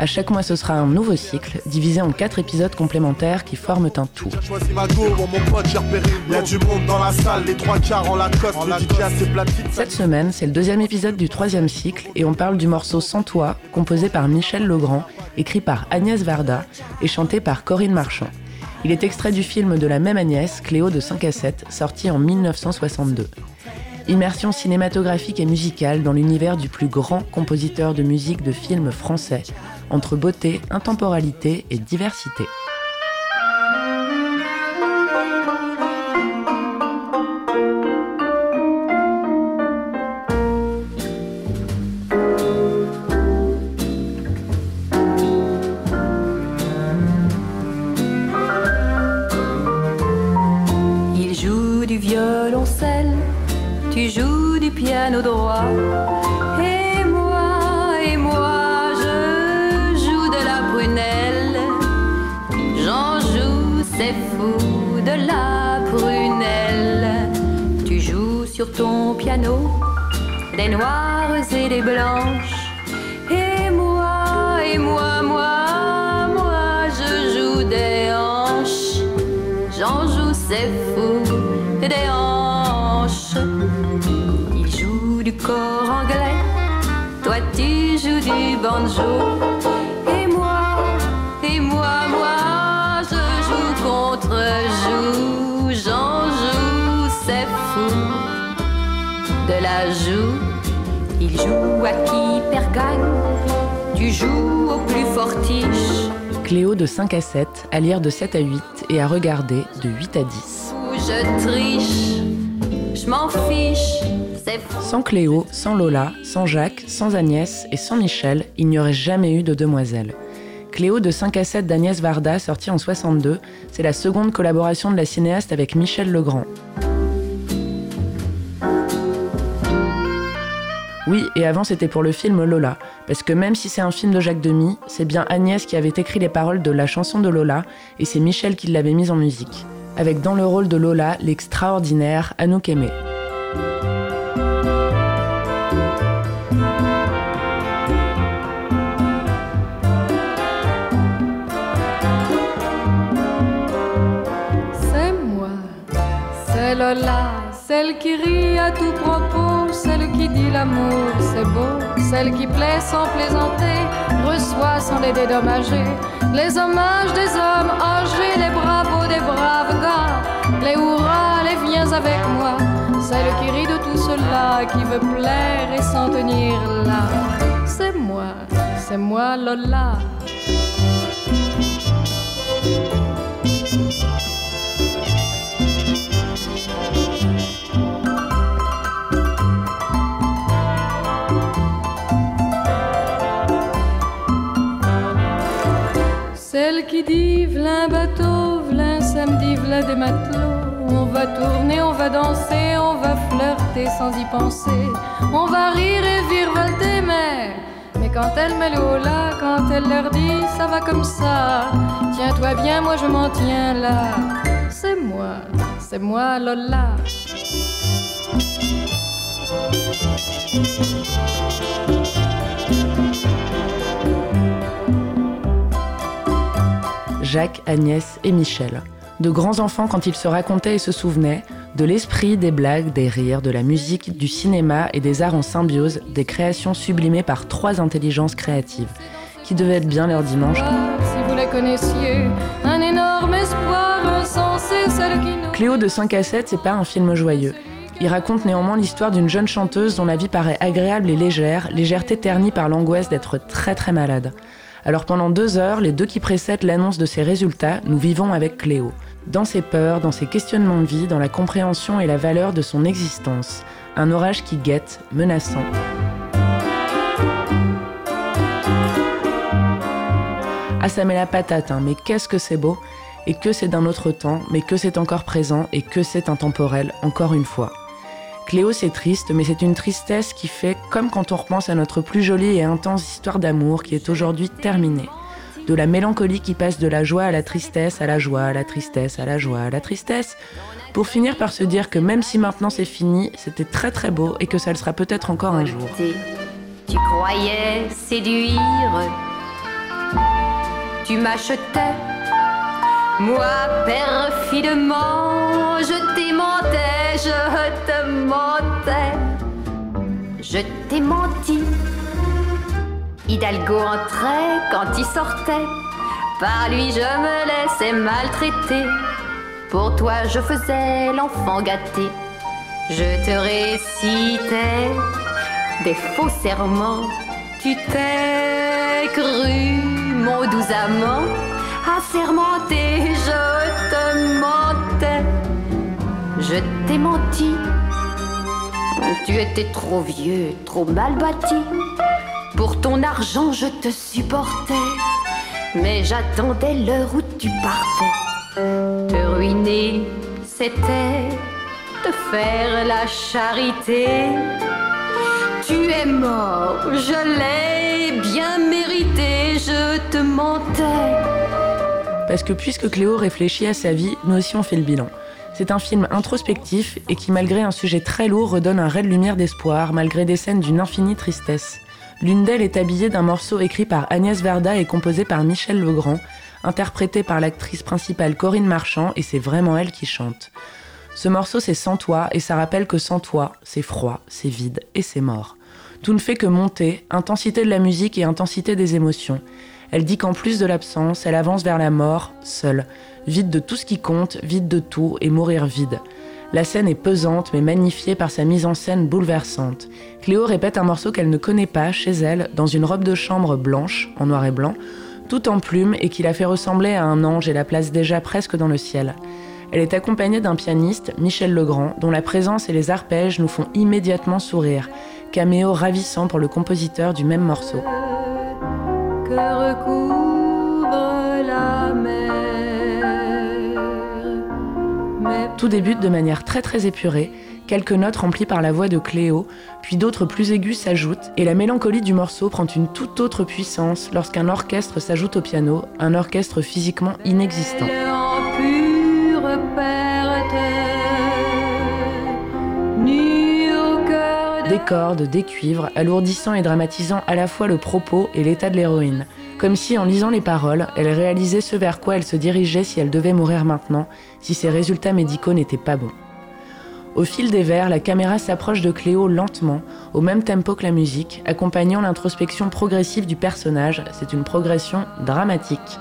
À chaque mois, ce sera un nouveau cycle, divisé en quatre épisodes complémentaires qui forment un tout. Cette semaine, c'est le deuxième épisode du troisième cycle et on parle du morceau Sans toi, composé par Michel Legrand, écrit par Agnès Varda et chanté par Corinne Marchand. Il est extrait du film de la même Agnès, Cléo de 5 à 7, sorti en 1962. Immersion cinématographique et musicale dans l'univers du plus grand compositeur de musique de films français, entre beauté, intemporalité et diversité. Il joue du violoncelle, tu joues du piano droit sur ton piano des noires et des blanches. Et moi, et moi, moi, moi, je joue des hanches. J'en joue, c'est fou, des hanches. Il joue du corps anglais, toi tu joues du banjo. Il joue à qui perd gagne. Tu joues au plus fortiche. Cléo de 5 à 7, à lire de 7 à 8 et à regarder de 8 à 10. Je triche, je m'en fiche. Sans Cléo, sans Lola, sans Jacques, sans Agnès et sans Michel, il n'y aurait jamais eu de demoiselles. Cléo de 5 à 7 d'Agnès Varda, sortie en 62, c'est la seconde collaboration de la cinéaste avec Michel Legrand. Oui, et avant c'était pour le film Lola, parce que même si c'est un film de Jacques Demy, c'est bien Agnès qui avait écrit les paroles de la chanson de Lola, et c'est Michel qui l'avait mise en musique. Avec dans le rôle de Lola l'extraordinaire Anouk Aimé. C'est moi, c'est Lola, celle qui rit à tout propos qui dit l'amour c'est beau, celle qui plaît sans plaisanter, reçoit sans les dédommager, les hommages des hommes âgés, les bravos des braves gars, les hurrahs, les viens avec moi, celle qui rit de tout cela, qui veut plaire et s'en tenir là. C'est moi, c'est moi Lola. Des matelots. On va tourner, on va danser, on va flirter sans y penser. On va rire et virevolter, mais. Mais quand elle met l'eau là, quand elle leur dit ça va comme ça, tiens-toi bien, moi je m'en tiens là. C'est moi, c'est moi Lola. Jacques, Agnès et Michel. De grands enfants quand ils se racontaient et se souvenaient, de l'esprit, des blagues, des rires, de la musique, du cinéma et des arts en symbiose, des créations sublimées par trois intelligences créatives, qui devaient être bien leur dimanche. Si vous les connaissiez, un énorme espoir insensé, celle qui nous... Cléo de 5 à 7, c'est pas un film joyeux. Il raconte néanmoins l'histoire d'une jeune chanteuse dont la vie paraît agréable et légère, légèreté ternie par l'angoisse d'être très très malade. Alors pendant deux heures, les deux qui précèdent l'annonce de ces résultats, nous vivons avec Cléo. Dans ses peurs, dans ses questionnements de vie, dans la compréhension et la valeur de son existence. Un orage qui guette, menaçant. Ah ça met la patate, hein, mais qu'est-ce que c'est beau Et que c'est d'un autre temps, mais que c'est encore présent, et que c'est intemporel, encore une fois. Cléo, c'est triste, mais c'est une tristesse qui fait comme quand on repense à notre plus jolie et intense histoire d'amour qui est aujourd'hui terminée. De la mélancolie qui passe de la joie à la tristesse, à la joie, à la tristesse, à la joie, à la tristesse, pour finir par se dire que même si maintenant c'est fini, c'était très très beau et que ça le sera peut-être encore un jour. Tu croyais séduire, tu m'achetais, moi perfidement, je t'aimantais, je te mentais, je t'ai menti. Hidalgo entrait quand il sortait, par lui je me laissais maltraiter. Pour toi, je faisais l'enfant gâté. Je te récitais des faux serments. Tu t'es cru, mon doux amant, assermenté, je te mentais. Je t'ai menti. Tu étais trop vieux, trop mal bâti. Pour ton argent, je te supportais. Mais j'attendais l'heure où tu partais. Te ruiner, c'était te faire la charité. Tu es mort, je l'ai bien mérité, je te mentais. Parce que puisque Cléo réfléchit à sa vie, nous aussi on fait le bilan. C'est un film introspectif et qui, malgré un sujet très lourd, redonne un ray de lumière d'espoir, malgré des scènes d'une infinie tristesse. L'une d'elles est habillée d'un morceau écrit par Agnès Verda et composé par Michel Legrand, interprété par l'actrice principale Corinne Marchand, et c'est vraiment elle qui chante. Ce morceau, c'est Sans toi, et ça rappelle que sans toi, c'est froid, c'est vide et c'est mort. Tout ne fait que monter, intensité de la musique et intensité des émotions. Elle dit qu'en plus de l'absence, elle avance vers la mort, seule, vide de tout ce qui compte, vide de tout et mourir vide. La scène est pesante mais magnifiée par sa mise en scène bouleversante. Cléo répète un morceau qu'elle ne connaît pas chez elle, dans une robe de chambre blanche, en noir et blanc, tout en plumes et qui la fait ressembler à un ange et la place déjà presque dans le ciel. Elle est accompagnée d'un pianiste, Michel Legrand, dont la présence et les arpèges nous font immédiatement sourire. Caméo ravissant pour le compositeur du même morceau. Tout débute de manière très très épurée, quelques notes remplies par la voix de Cléo, puis d'autres plus aiguës s'ajoutent, et la mélancolie du morceau prend une toute autre puissance lorsqu'un orchestre s'ajoute au piano, un orchestre physiquement inexistant. Des cordes, des cuivres, alourdissant et dramatisant à la fois le propos et l'état de l'héroïne. Comme si, en lisant les paroles, elle réalisait ce vers quoi elle se dirigeait si elle devait mourir maintenant, si ses résultats médicaux n'étaient pas bons. Au fil des vers, la caméra s'approche de Cléo lentement, au même tempo que la musique, accompagnant l'introspection progressive du personnage. C'est une progression dramatique.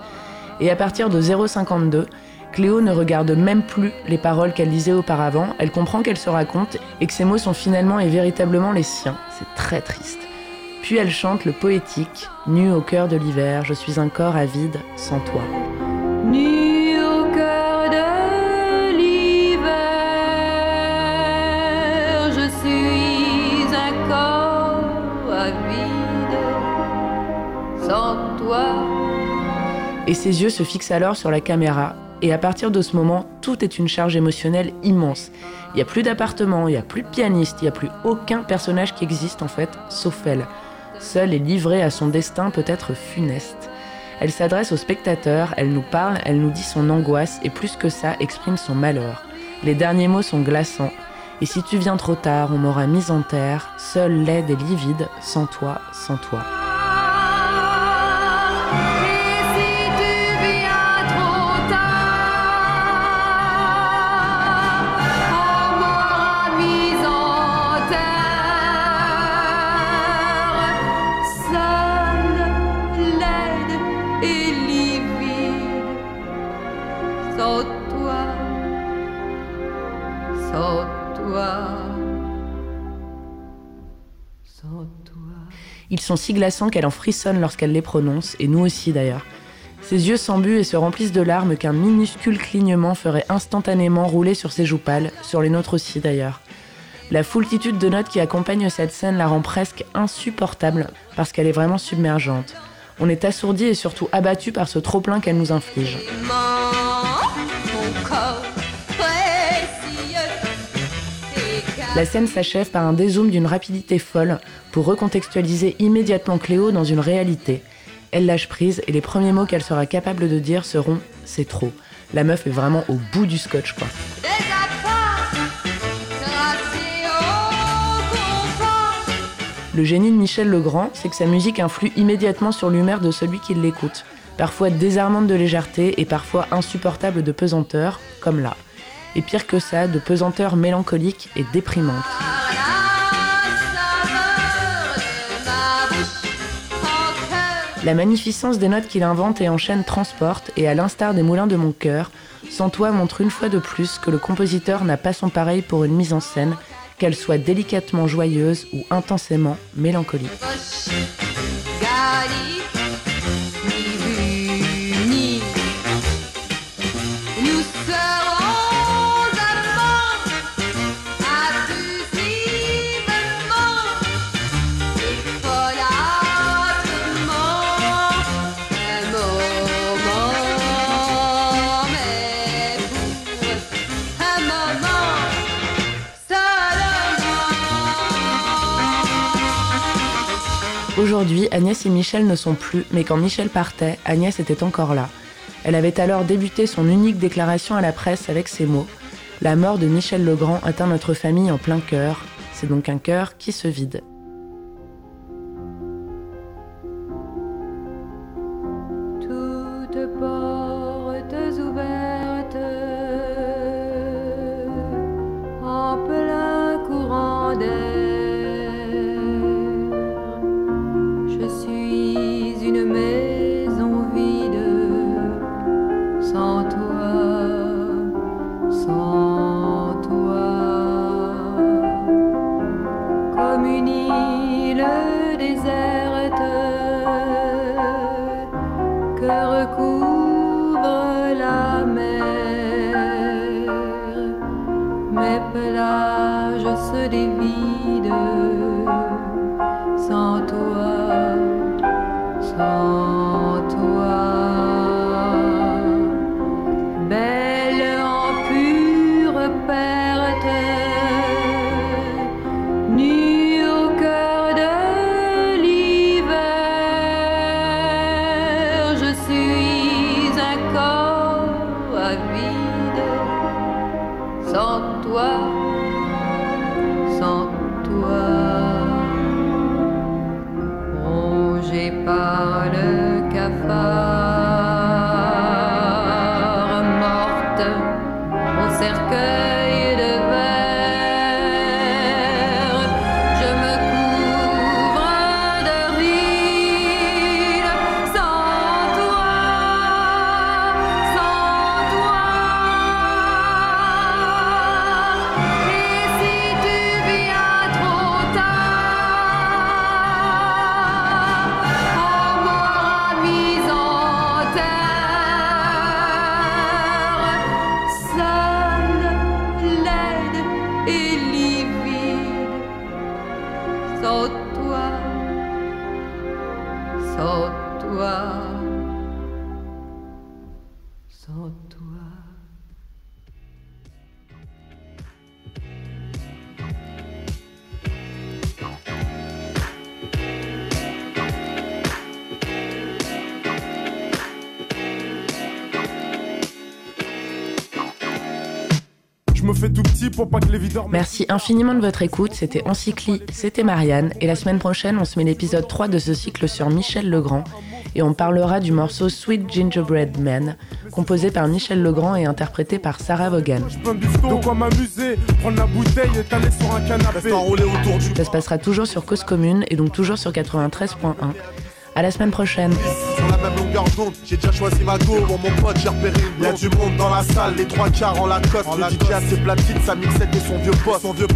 Et à partir de 0,52, Cléo ne regarde même plus les paroles qu'elle lisait auparavant, elle comprend qu'elle se raconte et que ses mots sont finalement et véritablement les siens. C'est très triste. Puis elle chante le poétique, nu au cœur de l'hiver, je suis un corps avide sans toi. nu au cœur de l'hiver. Je suis un corps avide sans toi. Et ses yeux se fixent alors sur la caméra, et à partir de ce moment, tout est une charge émotionnelle immense. Il n'y a plus d'appartement, il n'y a plus de pianiste, il n'y a plus aucun personnage qui existe en fait, sauf elle. Seule et livrée à son destin peut-être funeste. Elle s'adresse au spectateur, elle nous parle, elle nous dit son angoisse et plus que ça, exprime son malheur. Les derniers mots sont glaçants. Et si tu viens trop tard, on m'aura mise en terre, seule, laide et livide, sans toi, sans toi. Ils sont si glaçants qu'elle en frissonne lorsqu'elle les prononce, et nous aussi d'ailleurs. Ses yeux s'embuent et se remplissent de larmes qu'un minuscule clignement ferait instantanément rouler sur ses joues pâles, sur les nôtres aussi d'ailleurs. La foultitude de notes qui accompagnent cette scène la rend presque insupportable parce qu'elle est vraiment submergente. On est assourdi et surtout abattu par ce trop-plein qu'elle nous inflige. La scène s'achève par un dézoom d'une rapidité folle pour recontextualiser immédiatement Cléo dans une réalité. Elle lâche prise et les premiers mots qu'elle sera capable de dire seront C'est trop. La meuf est vraiment au bout du scotch, quoi. Le génie de Michel Legrand, c'est que sa musique influe immédiatement sur l'humeur de celui qui l'écoute, parfois désarmante de légèreté et parfois insupportable de pesanteur, comme là. Et pire que ça, de pesanteur mélancolique et déprimante. La magnificence des notes qu'il invente et enchaîne transporte, et à l'instar des moulins de mon cœur, Sans toi montre une fois de plus que le compositeur n'a pas son pareil pour une mise en scène, qu'elle soit délicatement joyeuse ou intensément mélancolique. Aujourd'hui, Agnès et Michel ne sont plus, mais quand Michel partait, Agnès était encore là. Elle avait alors débuté son unique déclaration à la presse avec ces mots La mort de Michel Legrand atteint notre famille en plein cœur. C'est donc un cœur qui se vide. pelage se dévide sans toi, sans toi. Belle en pure perte, nue au cœur de l'hiver, je suis un corps à vie. 我。sans toi. Merci infiniment de votre écoute. C'était Encycli, c'était Marianne. Et la semaine prochaine, on se met l'épisode 3 de ce cycle sur Michel Legrand. Et on parlera du morceau Sweet Gingerbread Man, composé par Michel Legrand et interprété par Sarah Vaughan. Ça se passera toujours sur Cause Commune et donc toujours sur 93.1. À la semaine prochaine. Sur la même longueur d'onde, j'ai déjà choisi ma go. Pour mon pote, j'ai repéré une. Y'a du monde dans la salle, les trois quarts en la cote. Le DJ a ses platines, sa mixette et son vieux poste. Son vieux